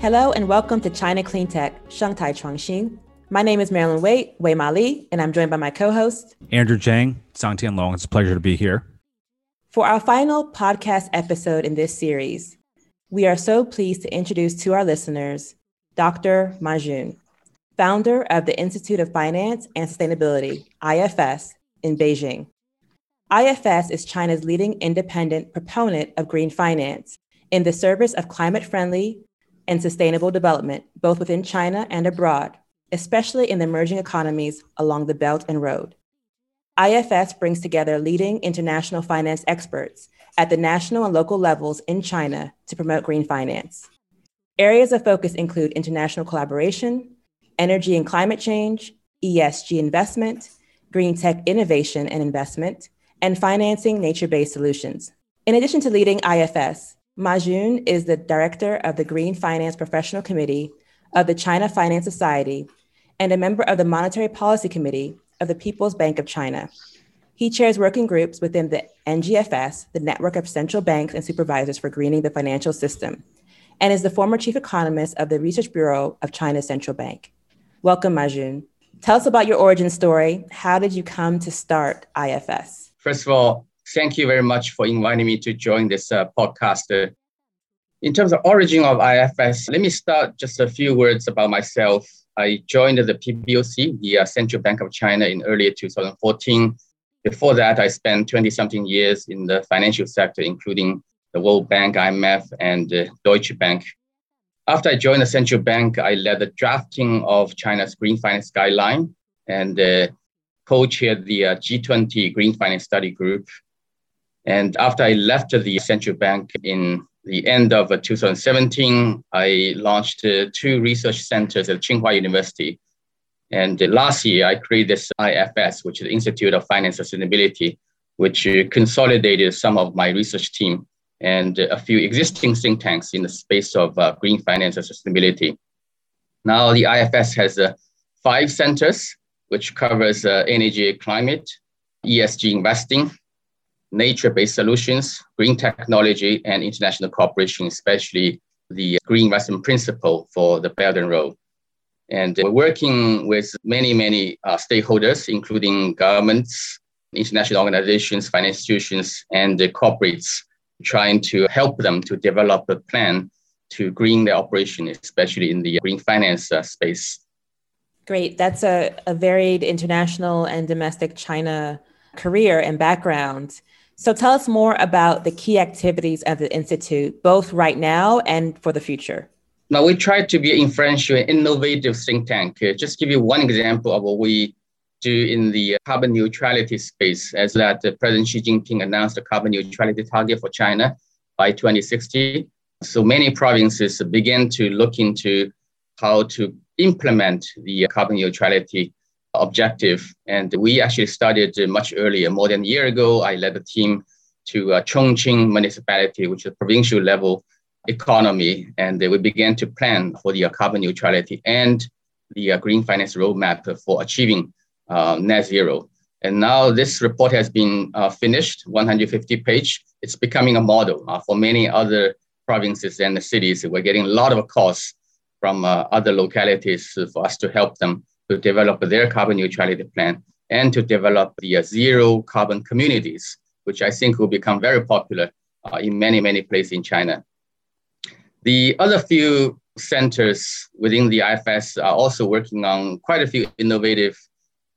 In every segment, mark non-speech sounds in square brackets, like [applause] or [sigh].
Hello and welcome to China Clean Tech, Shanghai Chuangxin. My name is Marilyn Wei, Wei Ma Li, and I'm joined by my co-host Andrew Zhang, Tian Long. It's a pleasure to be here. For our final podcast episode in this series, we are so pleased to introduce to our listeners Dr. Ma Jun, founder of the Institute of Finance and Sustainability, IFS, in Beijing. IFS is China's leading independent proponent of green finance in the service of climate friendly, and sustainable development, both within China and abroad, especially in the emerging economies along the Belt and Road. IFS brings together leading international finance experts at the national and local levels in China to promote green finance. Areas of focus include international collaboration, energy and climate change, ESG investment, green tech innovation and investment, and financing nature based solutions. In addition to leading IFS, Ma Jun is the director of the Green Finance Professional Committee of the China Finance Society and a member of the Monetary Policy Committee of the People's Bank of China. He chairs working groups within the NGFS, the network of central banks and supervisors for greening the financial system, and is the former chief economist of the Research Bureau of China's central bank. Welcome, Ma Jun. Tell us about your origin story. How did you come to start IFS? First of all, thank you very much for inviting me to join this uh, podcast. Uh, in terms of origin of IFS, let me start just a few words about myself. I joined the PBOC, the uh, Central Bank of China, in early 2014. Before that, I spent 20 something years in the financial sector, including the World Bank, IMF, and uh, Deutsche Bank. After I joined the central bank, I led the drafting of China's green finance guideline and uh, co-chaired the uh, G20 Green Finance Study Group and after I left the central bank in the end of 2017, I launched uh, two research centers at Tsinghua University. And last year, I created this IFS, which is the Institute of Finance Sustainability, which uh, consolidated some of my research team and a few existing think tanks in the space of uh, green finance and sustainability. Now, the IFS has uh, five centers, which covers uh, energy, climate, ESG investing, nature-based solutions, green technology, and international cooperation, especially the green investment principle for the Belt and Road. And we're working with many, many uh, stakeholders, including governments, international organizations, financial institutions, and the corporates, trying to help them to develop a plan to green their operation, especially in the green finance uh, space. Great. That's a, a varied international and domestic China career and background. So tell us more about the key activities of the Institute, both right now and for the future. Now, we try to be influential and innovative think tank. Uh, just give you one example of what we do in the carbon neutrality space, as that uh, President Xi Jinping announced a carbon neutrality target for China by 2060. So many provinces begin to look into how to implement the carbon neutrality objective. And we actually started much earlier, more than a year ago. I led a team to uh, Chongqing municipality, which is a provincial level economy. And we began to plan for the uh, carbon neutrality and the uh, green finance roadmap for achieving uh, net zero. And now this report has been uh, finished, 150 page. It's becoming a model uh, for many other provinces and cities. We're getting a lot of calls from other localities for us to help them to develop their carbon neutrality plan and to develop the uh, zero carbon communities, which I think will become very popular uh, in many, many places in China. The other few centers within the IFS are also working on quite a few innovative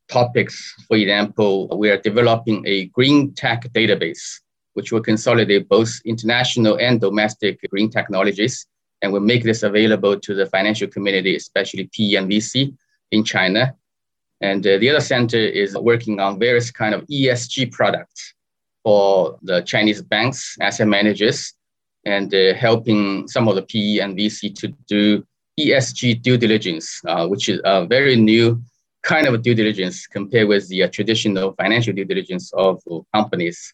topics. For example, we are developing a green tech database, which will consolidate both international and domestic green technologies and will make this available to the financial community, especially PE and VC, in China. And uh, the other center is working on various kind of ESG products for the Chinese banks, asset managers, and uh, helping some of the PE and VC to do ESG due diligence, uh, which is a very new kind of due diligence compared with the uh, traditional financial due diligence of companies.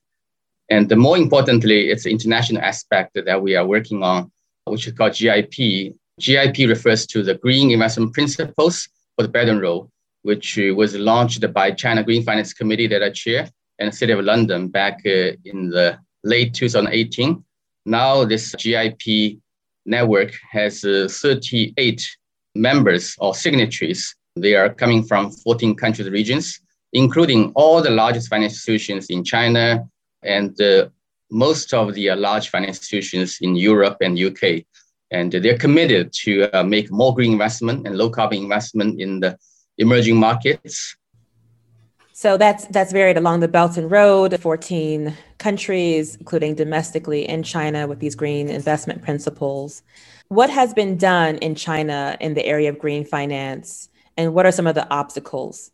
And the more importantly, it's the international aspect that we are working on, which is called GIP. GIP refers to the Green Investment Principles for the Belt and Road, which uh, was launched by China Green Finance Committee that I chair and the City of London back uh, in the late 2018. Now this GIP network has uh, 38 members or signatories. They are coming from 14 countries regions, including all the largest financial institutions in China and most of the large financial institutions in Europe and UK. And they're committed to uh, make more green investment and low carbon investment in the emerging markets. So that's that's varied along the Belt and Road, 14 countries, including domestically in China with these green investment principles. What has been done in China in the area of green finance, and what are some of the obstacles?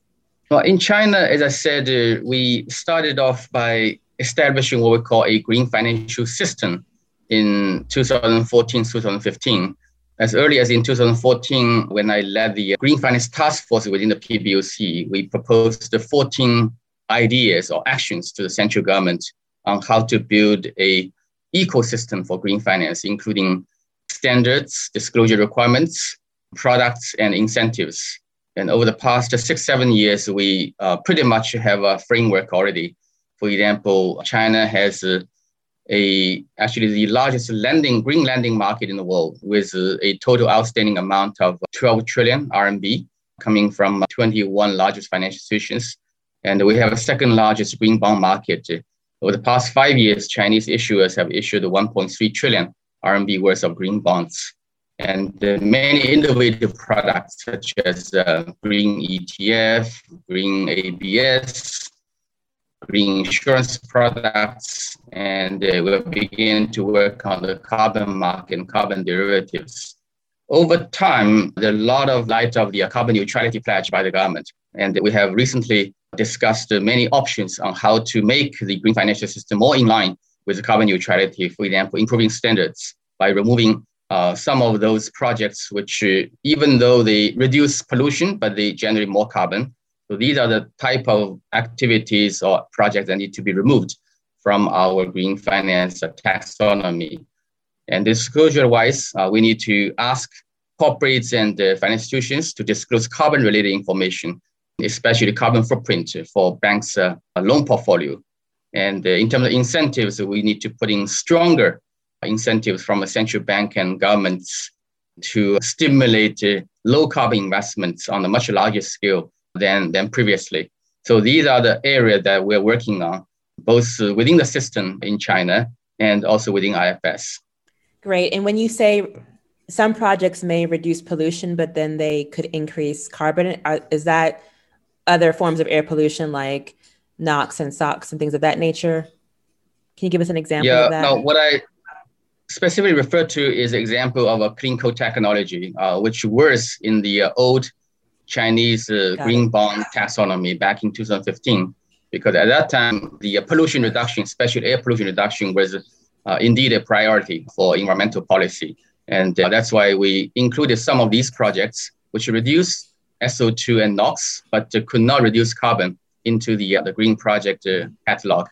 Well, in China, as I said, uh, we started off by establishing what we call a green financial system in 2014, 2015. As early as in 2014, when I led the Green Finance Task Force within the PBOC, we proposed the 14 ideas or actions to the central government on how to build a ecosystem for green finance, including standards, disclosure requirements, products, and incentives. And over the past six, seven years, we uh, pretty much have a framework already. For example, China has uh, a actually the largest lending green lending market in the world with a total outstanding amount of 12 trillion RMB coming from 21 largest financial institutions. And we have a second largest green bond market. Over the past five years, Chinese issuers have issued 1.3 trillion RMB worth of green bonds. And many innovative products such as uh, green ETF, green ABS, green insurance products, and uh, we'll begin to work on the carbon market and carbon derivatives. Over time, there's a lot of light of the carbon neutrality pledge by the government. And we have recently discussed many options on how to make the green financial system more in line with carbon neutrality, for example, improving standards by removing uh, some of those projects which, uh, even though they reduce pollution, but they generate more carbon, so these are the type of activities or projects that need to be removed from our green finance taxonomy. And disclosure-wise, uh, we need to ask corporates and uh, financial institutions to disclose carbon-related information, especially the carbon footprint for banks' uh, loan portfolio. And uh, in terms of incentives, we need to put in stronger incentives from the central bank and governments to stimulate uh, low carbon investments on a much larger scale than, than previously. So these are the areas that we're working on, both within the system in China and also within IFS. Great. And when you say some projects may reduce pollution, but then they could increase carbon, is that other forms of air pollution like NOx and SOx and things of that nature? Can you give us an example yeah, of that? No, what I specifically refer to is an example of a clean coal technology, uh, which was in the uh, old Chinese uh, green bond taxonomy back in 2015, because at that time, the uh, pollution reduction, especially air pollution reduction, was uh, indeed a priority for environmental policy. And uh, that's why we included some of these projects, which reduce SO2 and NOx, but could not reduce carbon into the, uh, the green project uh, catalog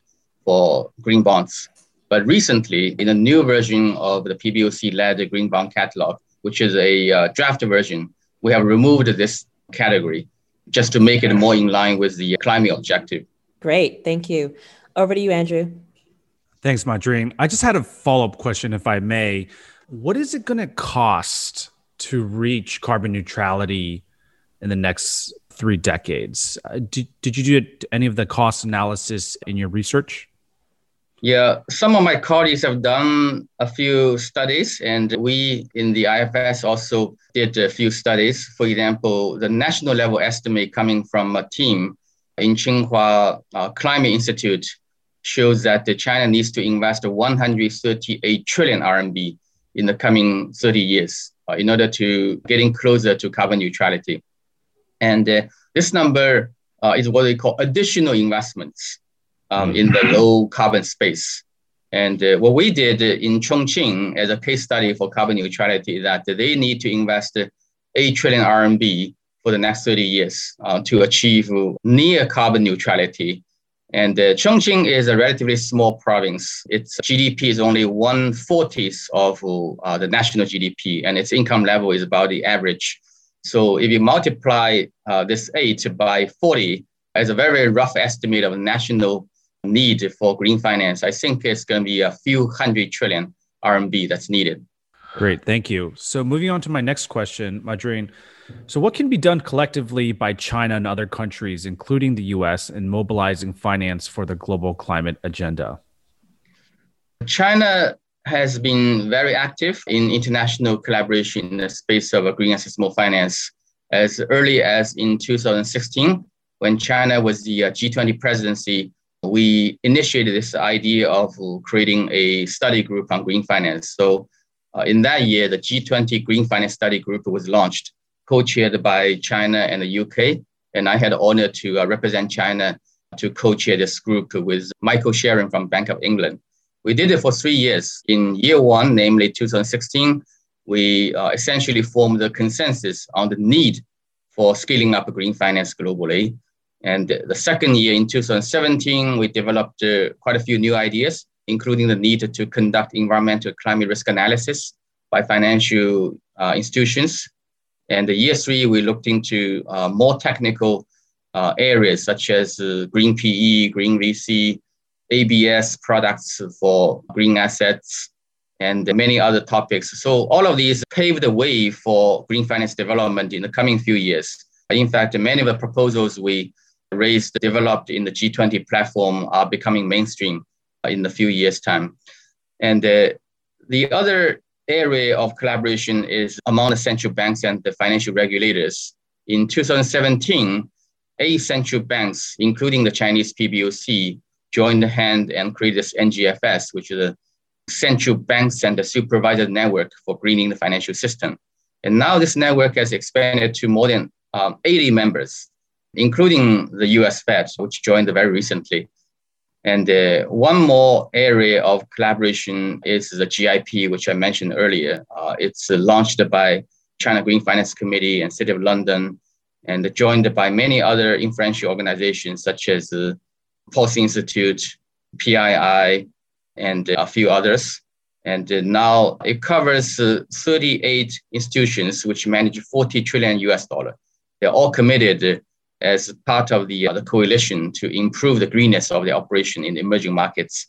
for green bonds. But recently, in a new version of the PBOC-led green bond catalog, which is a draft version, we have removed this category just to make it more in line with the climate objective. Great. Thank you. Over to you, Andrew. Thanks, Madrine. I just had a follow up question, if I may. What is it going to cost to reach carbon neutrality in the next three decades? Uh, did, did you do any of the cost analysis in your research? Yeah, some of my colleagues have done a few studies, and we in the IFS also did a few studies. For example, the national level estimate coming from a team in Tsinghua uh, Climate Institute shows that the China needs to invest 138 trillion RMB in the coming 30 years uh, in order to getting closer to carbon neutrality. And uh, this number uh, is what we call additional investments um, in the low carbon space. And uh, what we did in Chongqing as a case study for carbon neutrality is that they need to invest 8 trillion RMB for the next 30 years uh, to achieve near carbon neutrality. And uh, Chongqing is a relatively small province. Its GDP is only one fortieth of uh, the national GDP, and its income level is about the average. So if you multiply uh, this eight by 40, as a very rough estimate of national need for green finance, I think it's going to be a few hundred trillion RMB that's needed. Great, thank you. So moving on to my next question, Madrine. So what can be done collectively by China and other countries, including the US, in mobilizing finance for the global climate agenda? China has been very active in international collaboration in the space of green and sustainable finance as early as in 2016 when China was the uh, G20 presidency, we initiated this idea of creating a study group on green finance. So uh, in that year, the G20 Green Finance Study Group was launched, co-chaired by China and the UK. And I had the honor to uh, represent China to co-chair this group with Michael Sheren from Bank of England. We did it for three years. In year one, namely 2016, we uh, essentially formed the consensus on the need for scaling up green finance globally. And the second year in 2017, we developed uh, quite a few new ideas, including the need to conduct environmental climate risk analysis by financial uh, institutions. And the year three, we looked into uh, more technical uh, areas such as uh, green PE, green VC, ABS products for green assets, and many other topics. So all of these paved the way for green finance development in the coming few years. In fact, many of the proposals we raised, developed in the G20 platform are becoming mainstream in a few years' time. And uh, the other area of collaboration is among the central banks and the financial regulators. In 2017, eight central banks, including the Chinese PBOC, joined the hand and created this NGFS, which is a central banks and the supervisor network for greening the financial system. And now this network has expanded to more than um, 80 members including the US Fed, which joined very recently. And uh, one more area of collaboration is the GIP, which I mentioned earlier. Uh, it's uh, launched by China Green Finance Committee and City of London, and joined by many other influential organizations such as the Policy Institute, PII, and a few others. And uh, now it covers uh, 38 institutions which manage 40 trillion US dollar. They're all committed as part of the, uh, the coalition to improve the greenness of the operation in the emerging markets.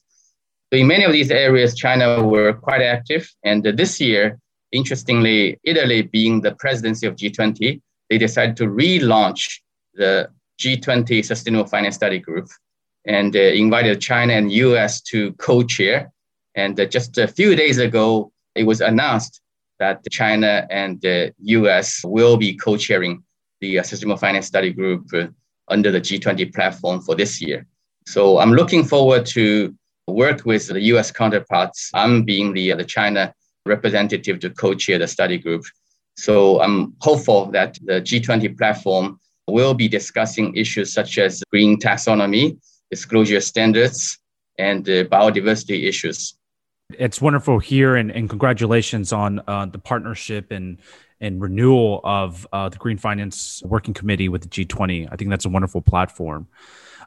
So in many of these areas, China were quite active. And this year, interestingly, Italy being the presidency of G20, they decided to relaunch the G20 Sustainable Finance Study Group and uh, invited China and US to co-chair. And uh, just a few days ago, it was announced that China and the US will be co-chairing the uh, Sustainable Finance Study Group uh, under the G20 platform for this year. So I'm looking forward to work with the US counterparts. I'm being the, uh, the China representative to co-chair the study group. So I'm hopeful that the G20 platform will be discussing issues such as green taxonomy, disclosure standards, and uh, biodiversity issues. It's wonderful here, and, and congratulations on uh, the partnership and and renewal of uh, the Green Finance Working Committee with the G20. I think that's a wonderful platform.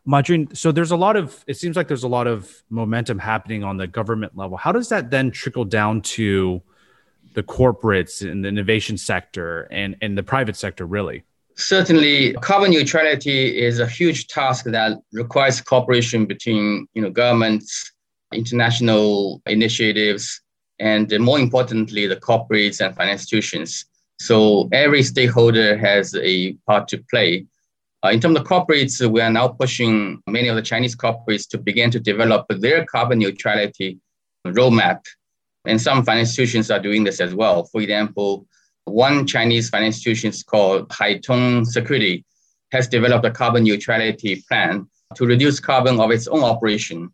Madrine, so there's a lot of, it seems like there's a lot of momentum happening on the government level. How does that then trickle down to the corporates and the innovation sector and, and the private sector, really? Certainly, carbon neutrality is a huge task that requires cooperation between you know, governments, international initiatives, and more importantly, the corporates and financial institutions. So every stakeholder has a part to play. Uh, in terms of corporates, we are now pushing many of the Chinese corporates to begin to develop their carbon neutrality roadmap. And some financial institutions are doing this as well. For example, one Chinese financial institution called Haitong Security has developed a carbon neutrality plan to reduce carbon of its own operation.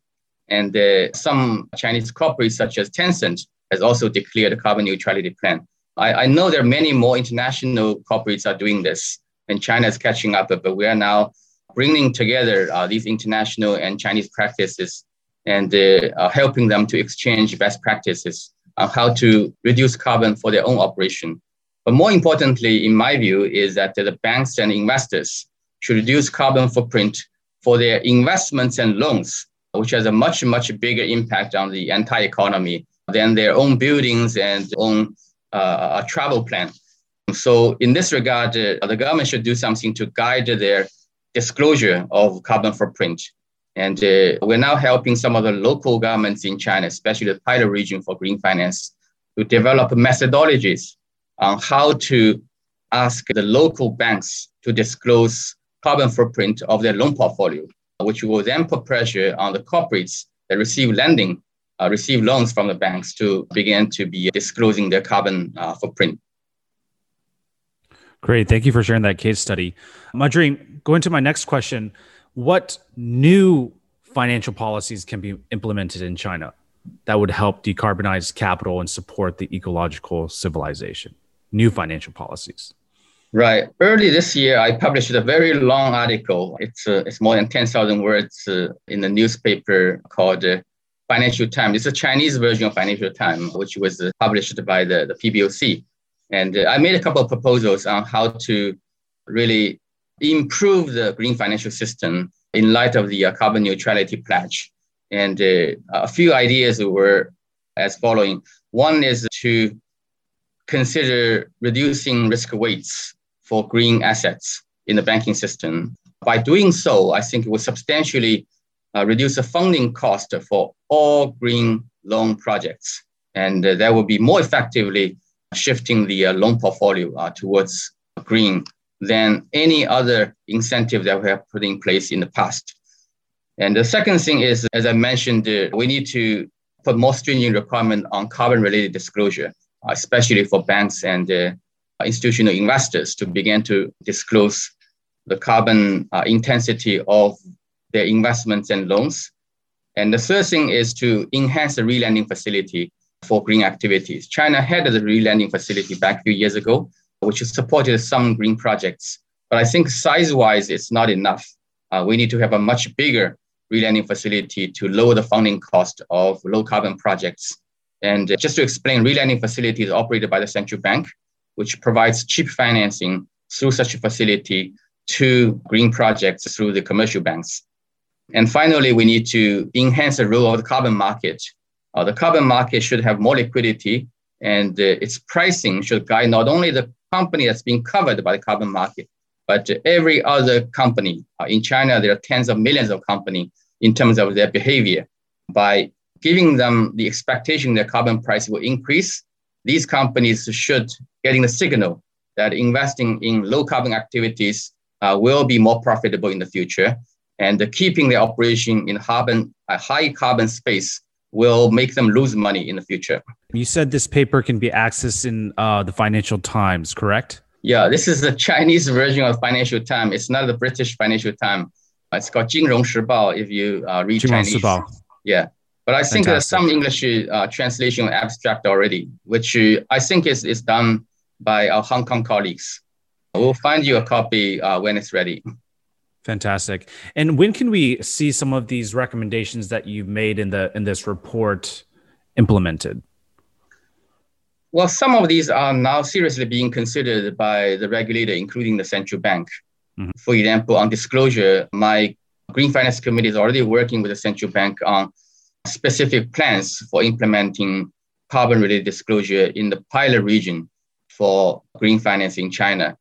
And uh, some Chinese corporates, such as Tencent, has also declared a carbon neutrality plan. I, I know there are many more international corporates are doing this, and China is catching up, but we are now bringing together uh, these international and Chinese practices and uh, helping them to exchange best practices on how to reduce carbon for their own operation. But more importantly, in my view, is that the banks and investors should reduce carbon footprint for their investments and loans, which has a much, much bigger impact on the entire economy than their own buildings and own uh, a travel plan. So in this regard, uh, the government should do something to guide their disclosure of carbon footprint. And uh, we're now helping some of the local governments in China, especially the pilot region for green finance, to develop methodologies on how to ask the local banks to disclose carbon footprint of their loan portfolio, which will then put pressure on the corporates that receive lending, uh, receive loans from the banks to begin to be disclosing their carbon uh, footprint. Great. Thank you for sharing that case study. Madrine, going to my next question, what new financial policies can be implemented in China that would help decarbonize capital and support the ecological civilization? New financial policies. Right. Early this year, I published a very long article. It's uh, it's more than ten thousand words uh, in the newspaper called uh, Financial Times. It's a Chinese version of Financial Times, which was uh, published by the, the PBOC. And uh, I made a couple of proposals on how to really improve the green financial system in light of the uh, carbon neutrality pledge. And a few ideas were as following. One is to consider reducing risk weights for green assets in the banking system. By doing so, I think it will substantially uh, reduce the funding cost for all green loan projects. And uh, that will be more effectively shifting the uh, loan portfolio uh, towards green than any other incentive that we have put in place in the past. And the second thing is, as I mentioned, uh, we need to put more stringent requirement on carbon related disclosure, especially for banks and uh, institutional investors to begin to disclose the carbon uh, intensity of their investments and loans. And the third thing is to enhance the relending facility for green activities. China had the relending facility back a few years ago, which supported some green projects. But I think size-wise, it's not enough. Uh, we need to have a much bigger relending facility to lower the funding cost of low carbon projects. And just to explain, relending facility is operated by the central bank which provides cheap financing through such a facility to green projects through the commercial banks. And finally, we need to enhance the role of the carbon market. Uh, the carbon market should have more liquidity and uh, its pricing should guide not only the company that's being covered by the carbon market, but every other company. Uh, in China, there are tens of millions of companies in terms of their behavior. By giving them the expectation that carbon price will increase, these companies should getting the signal that investing in low carbon activities uh, will be more profitable in the future. And uh, keeping their operation in carbon, a high carbon space will make them lose money in the future. You said this paper can be accessed in uh, the Financial Times, correct? Yeah, this is the [laughs] Chinese version of Financial Times. It's not the British Financial Times. It's called Jinrong Shibao if you uh, read Chinese. Shibao. Yeah. But I think there's some English uh, translation abstract already, which uh, I think is, is done by our Hong Kong colleagues. We'll find you a copy uh, when it's ready. Fantastic. And when can we see some of these recommendations that you've made in the in this report implemented? Well, some of these are now seriously being considered by the regulator, including the central bank. Mm-hmm. For example, on disclosure, my Green Finance Committee is already working with the central bank on specific plans for implementing carbon related disclosure in the pilot region for green finance in China.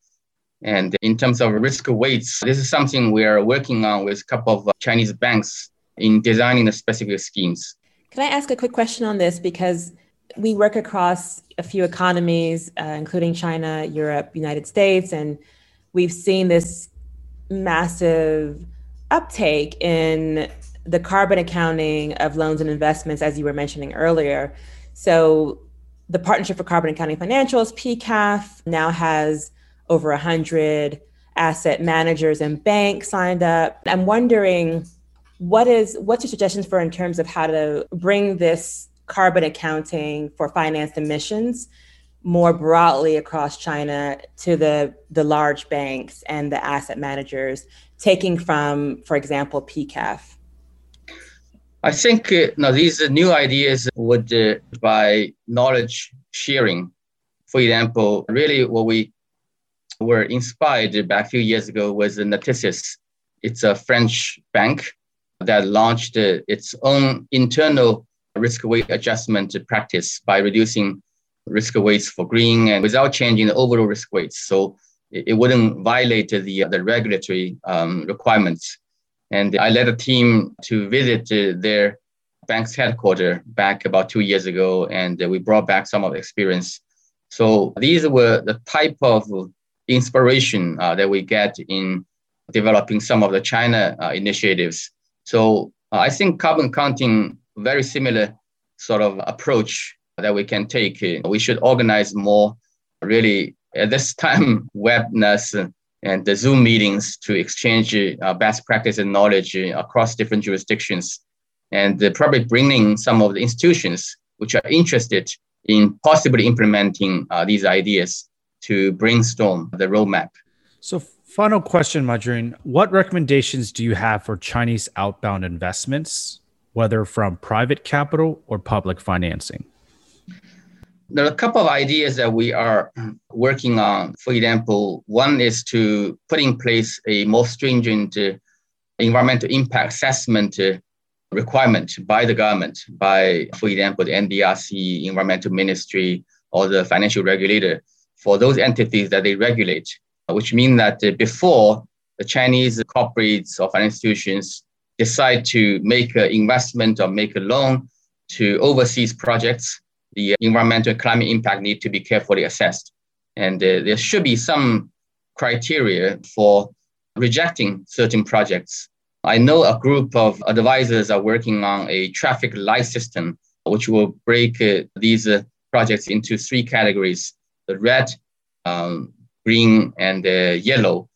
And in terms of risk weights, this is something we are working on with a couple of Chinese banks in designing the specific schemes. Can I ask a quick question on this? Because we work across a few economies, uh, including China, Europe, United States, and we've seen this massive uptake in the carbon accounting of loans and investments, as you were mentioning earlier. So, the Partnership for Carbon Accounting Financials, PCAF, now has over 100 asset managers and banks signed up. I'm wondering what is what's your suggestions for in terms of how to bring this carbon accounting for financed emissions more broadly across China to the the large banks and the asset managers, taking from, for example, PCAF? I think uh, now these new ideas would uh, by knowledge sharing. For example, really what we were inspired back a few years ago was Natixis. It's a French bank that launched uh, its own internal risk weight adjustment practice by reducing risk weights for green and without changing the overall risk weights. So it, it wouldn't violate the, the regulatory um, requirements and I led a team to visit uh, their bank's headquarters back about two years ago, and we brought back some of the experience. So these were the type of inspiration uh, that we get in developing some of the China uh, initiatives. So uh, I think carbon counting very similar sort of approach that we can take. We should organize more really at this [laughs] time webness and the Zoom meetings to exchange uh, best practice and knowledge across different jurisdictions, and uh, probably bringing some of the institutions which are interested in possibly implementing uh, these ideas to brainstorm the roadmap. So, final question, Ma Jun. What recommendations do you have for Chinese outbound investments, whether from private capital or public financing? There are a couple of ideas that we are working on. For example, one is to put in place a more stringent uh, environmental impact assessment uh, requirement by the government, by, for example, the NDRC, Environmental Ministry, or the financial regulator for those entities that they regulate, which means that uh, before the Chinese corporates or financial institutions decide to make an investment or make a loan to overseas projects, the environmental climate impact need to be carefully assessed. And uh, there should be some criteria for rejecting certain projects. I know a group of advisors are working on a traffic light system, which will break uh, these uh, projects into three categories the red, um, green, and uh, yellow.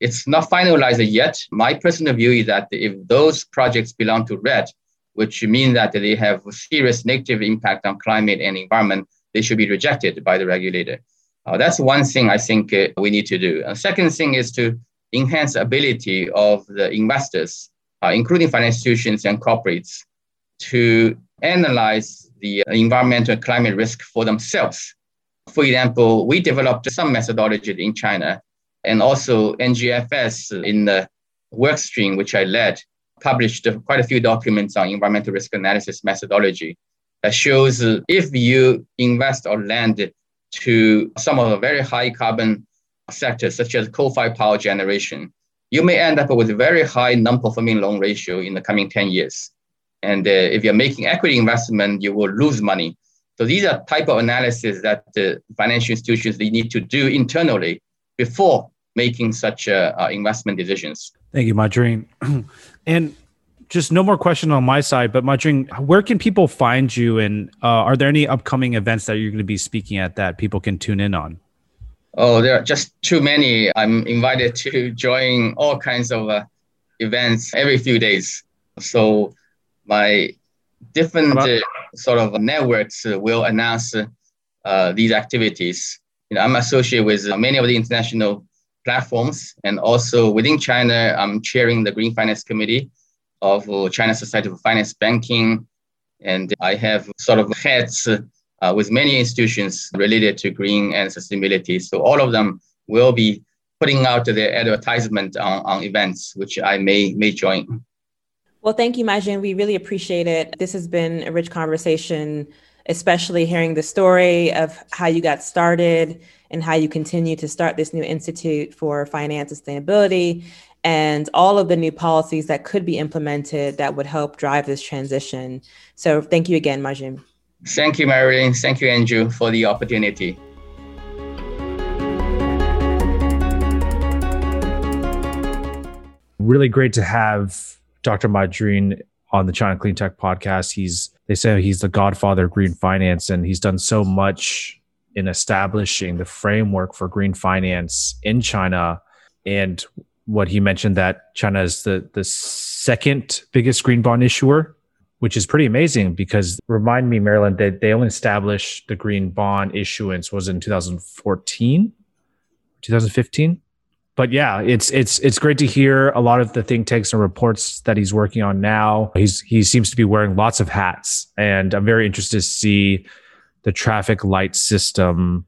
It's not finalized yet. My personal view is that if those projects belong to red, which means that they have serious negative impact on climate and environment, they should be rejected by the regulator. Uh, that's one thing I think uh, we need to do. A second thing is to enhance ability of the investors, uh, including financial institutions and corporates, to analyze the environmental climate risk for themselves. For example, we developed some methodology in China, and also NGFS in the work stream, which I led, published quite a few documents on environmental risk analysis methodology that shows if you invest or lend to some of the very high carbon sectors, such as coal-fired power generation, you may end up with a very high non-performing loan ratio in the coming 10 years. And uh, if you're making equity investment, you will lose money. So these are type of analysis that the financial institutions they need to do internally before making such uh, uh, investment decisions. Thank you, Ma Jun. [clears throat] and just no more question on my side, but Ma Jun, where can people find you? And uh, are there any upcoming events that you're going to be speaking at that people can tune in on? Oh, there are just too many. I'm invited to join all kinds of uh, events every few days. So my different uh, sort of networks uh, will announce uh, these activities. You know, I'm associated with many of the international platforms, and also within China, I'm chairing the Green Finance Committee of China Society for Finance Banking, and I have sort of heads uh, with many institutions related to green and sustainability. So all of them will be putting out their advertisement on, on events, which I may may join. Well, thank you, Ma Jun. We really appreciate it. This has been a rich conversation, especially hearing the story of how you got started and how you continue to start this new Institute for Finance Sustainability and all of the new policies that could be implemented that would help drive this transition. So thank you again, Ma Jun. Thank you, Marilyn. Thank you, Andrew, for the opportunity. Really great to have Dr. Ma Jun on the China Clean Tech podcast. He's they say he's the godfather of green finance, and he's done so much in establishing the framework for green finance in China. And what he mentioned that China is the the second biggest green bond issuer, which is pretty amazing because remind me, Marilyn, that they only established the green bond issuance was in 2014, 2015 but yeah, it's it's it's great to hear a lot of the think tanks and reports that he's working on now. He's he seems to be wearing lots of hats, and I'm very interested to see the traffic light system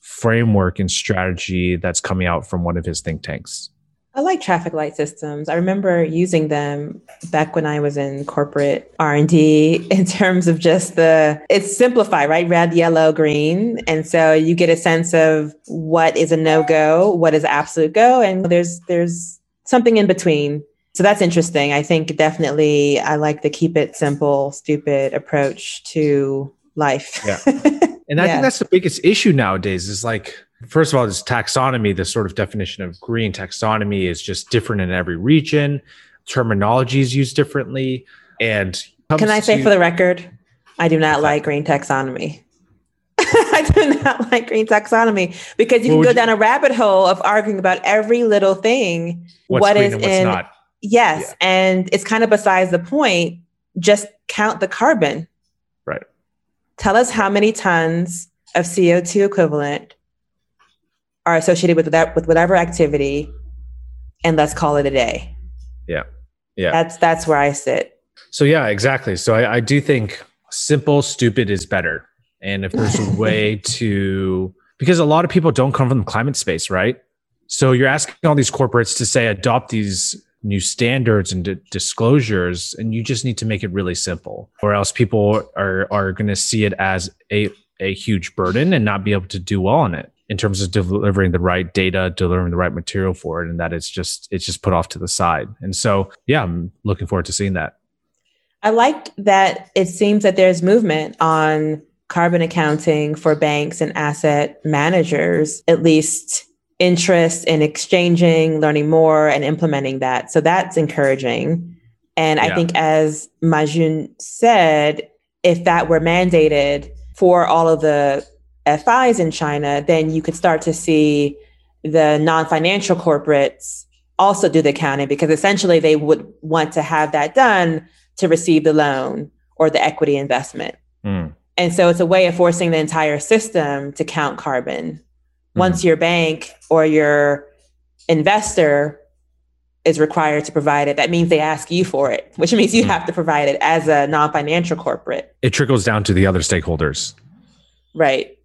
framework and strategy that's coming out from one of his think tanks. I like traffic light systems. I remember using them back when I was in corporate R&D [laughs] in terms of just the it's simplified, right? Red, yellow, green. And so you get a sense of what is a no-go, what is absolute go, and there's there's something in between. So that's interesting. I think definitely I like the keep it simple, stupid approach to life. Yeah. [laughs] And I yeah. think that's the biggest issue nowadays is like, first of all, this taxonomy, the sort of definition of green taxonomy is just different in every region. Terminology is used differently. And can I say to, for the record, I do not like green taxonomy. [laughs] I do not like green taxonomy because you can go you, down a rabbit hole of arguing about every little thing. What's what is in not. Yes. Yeah. And it's kind of besides the point. Just count the carbon. Tell us how many tons of CO2 equivalent are associated with that with whatever activity, and let's call it a day. Yeah. Yeah. That's that's where I sit. So yeah, exactly. So I, I do think simple, stupid is better. And if there's a [laughs] way to because a lot of people don't come from the climate space, right? So you're asking all these corporates to say adopt these new standards and d- disclosures and you just need to make it really simple or else people are are going to see it as a a huge burden and not be able to do well on it in terms of delivering the right data delivering the right material for it and that it's just it's just put off to the side. And so yeah i'm looking forward to seeing that. I like that it seems that there's movement on carbon accounting for banks and asset managers at least interest in exchanging, learning more, and implementing that. So that's encouraging. And I think, as Ma Jun said, if that were mandated for all of the FIs in China, then you could start to see the non financial corporates also do the accounting because essentially they would want to have that done to receive the loan or the equity investment. Mm. And so it's a way of forcing the entire system to count carbon once mm-hmm. your bank or your investor is required to provide it, that means they ask you for it, which means you mm-hmm. have to provide it as a non financial corporate. It trickles down to the other stakeholders. Right.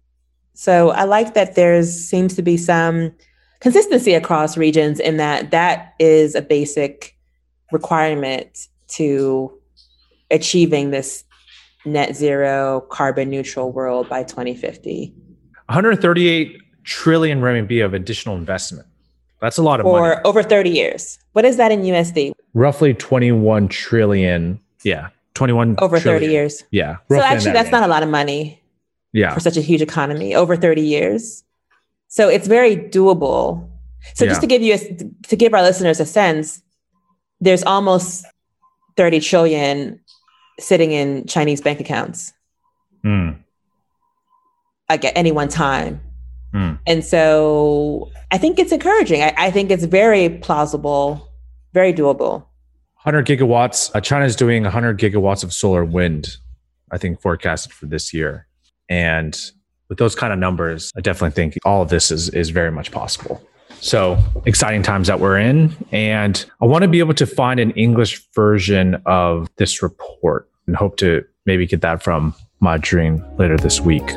So I like that there seems to be some consistency across regions in that that is a basic requirement to achieving this net zero carbon neutral world by 2050. 138 trillion RMB of additional investment. That's a lot of for money. over 30 years. What is that in USD? Roughly 21 trillion. Yeah. 21 over trillion. 30 years. Yeah. So actually that that's range. not a lot of money. Yeah. For such a huge economy over 30 years. So it's very doable. So yeah. just to give you a, to give our listeners a sense, there's almost 30 trillion sitting in Chinese bank accounts. Mm. Like at any one time. And so I think it's encouraging. I, I, think it's very plausible, very doable. 100 gigawatts. Uh, China is doing 100 gigawatts of solar wind, I think, forecasted for this year. And with those kind of numbers, I definitely think all of this is, is very much possible. So exciting times that we're in. And I want to be able to find an English version of this report and hope to maybe get that from Madrine later this week.